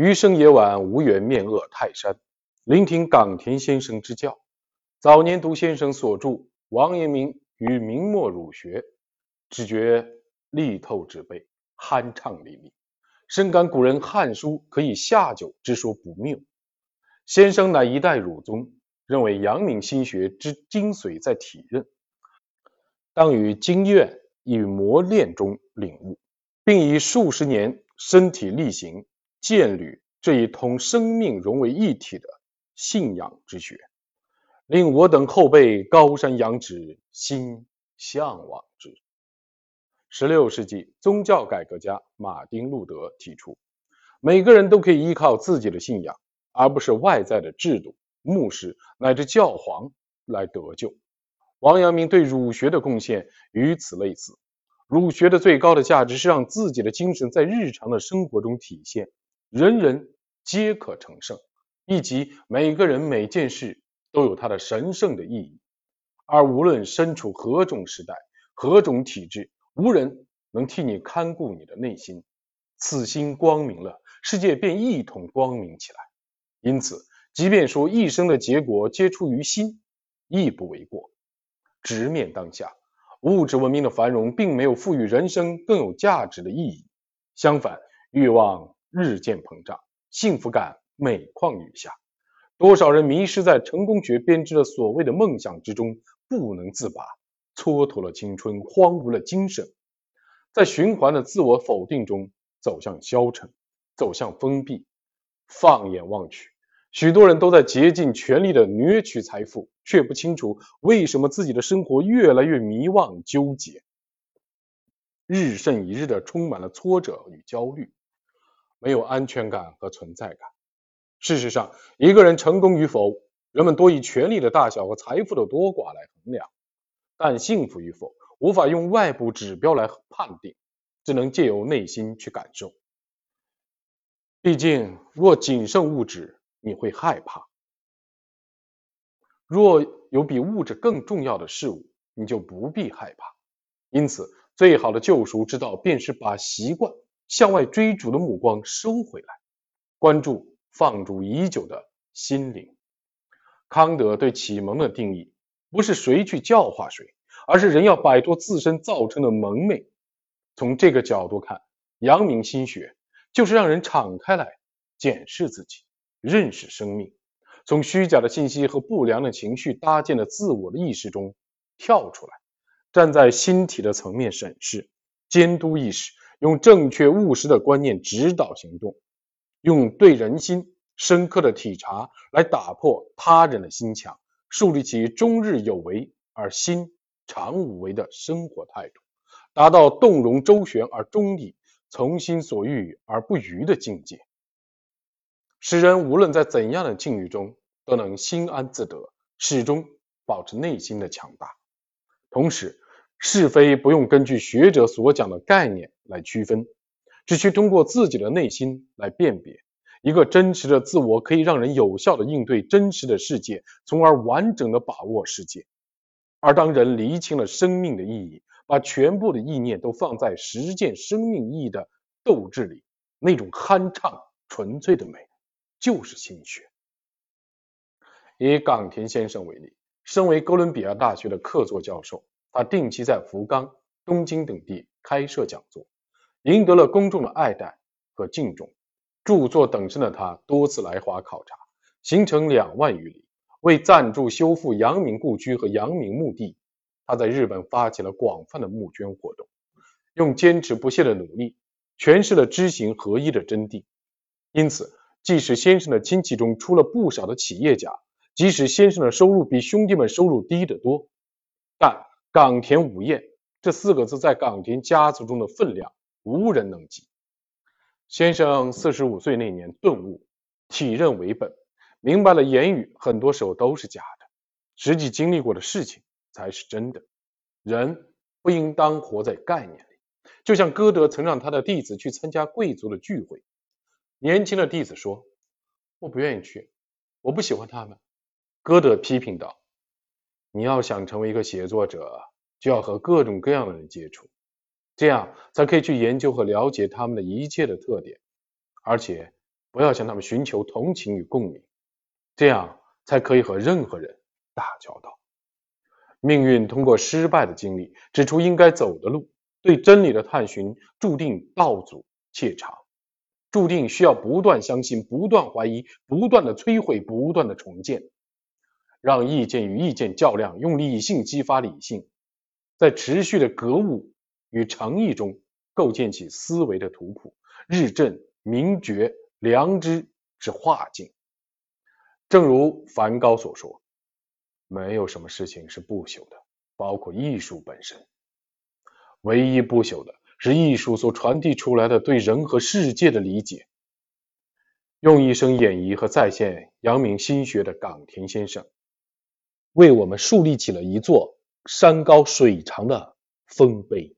余生也晚，无缘面恶泰山，聆听冈田先生之教。早年读先生所著《王阳明与明末儒学》，只觉力透纸背，酣畅淋漓，深感古人《汉书》可以下酒之说不谬。先生乃一代儒宗，认为阳明心学之精髓在体认，当于经验与磨练中领悟，并以数十年身体力行。建立这一同生命融为一体的信仰之学，令我等后辈高山仰止，心向往之。十六世纪宗教改革家马丁·路德提出，每个人都可以依靠自己的信仰，而不是外在的制度、牧师乃至教皇来得救。王阳明对儒学的贡献与此类似。儒学的最高的价值是让自己的精神在日常的生活中体现。人人皆可成圣，以及每个人每件事都有它的神圣的意义。而无论身处何种时代、何种体制，无人能替你看顾你的内心。此心光明了，世界便一同光明起来。因此，即便说一生的结果皆出于心，亦不为过。直面当下，物质文明的繁荣并没有赋予人生更有价值的意义。相反，欲望。日渐膨胀，幸福感每况愈下。多少人迷失在成功学编织的所谓的梦想之中，不能自拔，蹉跎了青春，荒芜了精神，在循环的自我否定中走向消沉，走向封闭。放眼望去，许多人都在竭尽全力的掠取财富，却不清楚为什么自己的生活越来越迷惘纠结，日甚一日的充满了挫折与焦虑。没有安全感和存在感。事实上，一个人成功与否，人们多以权力的大小和财富的多寡来衡量；但幸福与否，无法用外部指标来判定，只能借由内心去感受。毕竟，若仅剩物质，你会害怕；若有比物质更重要的事物，你就不必害怕。因此，最好的救赎之道，便是把习惯。向外追逐的目光收回来，关注放逐已久的心灵。康德对启蒙的定义，不是谁去教化谁，而是人要摆脱自身造成的蒙昧。从这个角度看，阳明心学就是让人敞开来检视自己，认识生命，从虚假的信息和不良的情绪搭建的自我的意识中跳出来，站在心体的层面审视、监督意识。用正确务实的观念指导行动，用对人心深刻的体察来打破他人的心墙，树立起终日有为而心常无为的生活态度，达到动容周旋而中立、从心所欲而不逾的境界，使人无论在怎样的境遇中都能心安自得，始终保持内心的强大，同时。是非不用根据学者所讲的概念来区分，只需通过自己的内心来辨别。一个真实的自我可以让人有效的应对真实的世界，从而完整的把握世界。而当人厘清了生命的意义，把全部的意念都放在实践生命意义的斗志里，那种酣畅纯粹的美，就是心学。以冈田先生为例，身为哥伦比亚大学的客座教授。他定期在福冈、东京等地开设讲座，赢得了公众的爱戴和敬重。著作等身的他多次来华考察，行程两万余里。为赞助修复阳明故居和阳明墓地，他在日本发起了广泛的募捐活动，用坚持不懈的努力诠释了知行合一的真谛。因此，即使先生的亲戚中出了不少的企业家，即使先生的收入比兄弟们收入低得多，但。冈田武彦这四个字在冈田家族中的分量无人能及。先生四十五岁那年顿悟，体认为本，明白了言语很多时候都是假的，实际经历过的事情才是真的。人不应当活在概念里。就像歌德曾让他的弟子去参加贵族的聚会，年轻的弟子说：“我不愿意去，我不喜欢他们。”歌德批评道。你要想成为一个写作者，就要和各种各样的人接触，这样才可以去研究和了解他们的一切的特点，而且不要向他们寻求同情与共鸣，这样才可以和任何人打交道。命运通过失败的经历指出应该走的路，对真理的探寻注定道阻且长，注定需要不断相信、不断怀疑、不断的摧毁、不断的重建。让意见与意见较量，用理性激发理性，在持续的格物与诚意中构建起思维的图谱，日臻明觉良知之化境。正如梵高所说。没有什么事情是不朽的，包括艺术本身。唯一不朽的是艺术所传递出来的对人和世界的理解。用一生演绎和再现阳明心学的冈田先生，为我们树立起了一座山高水长的丰碑。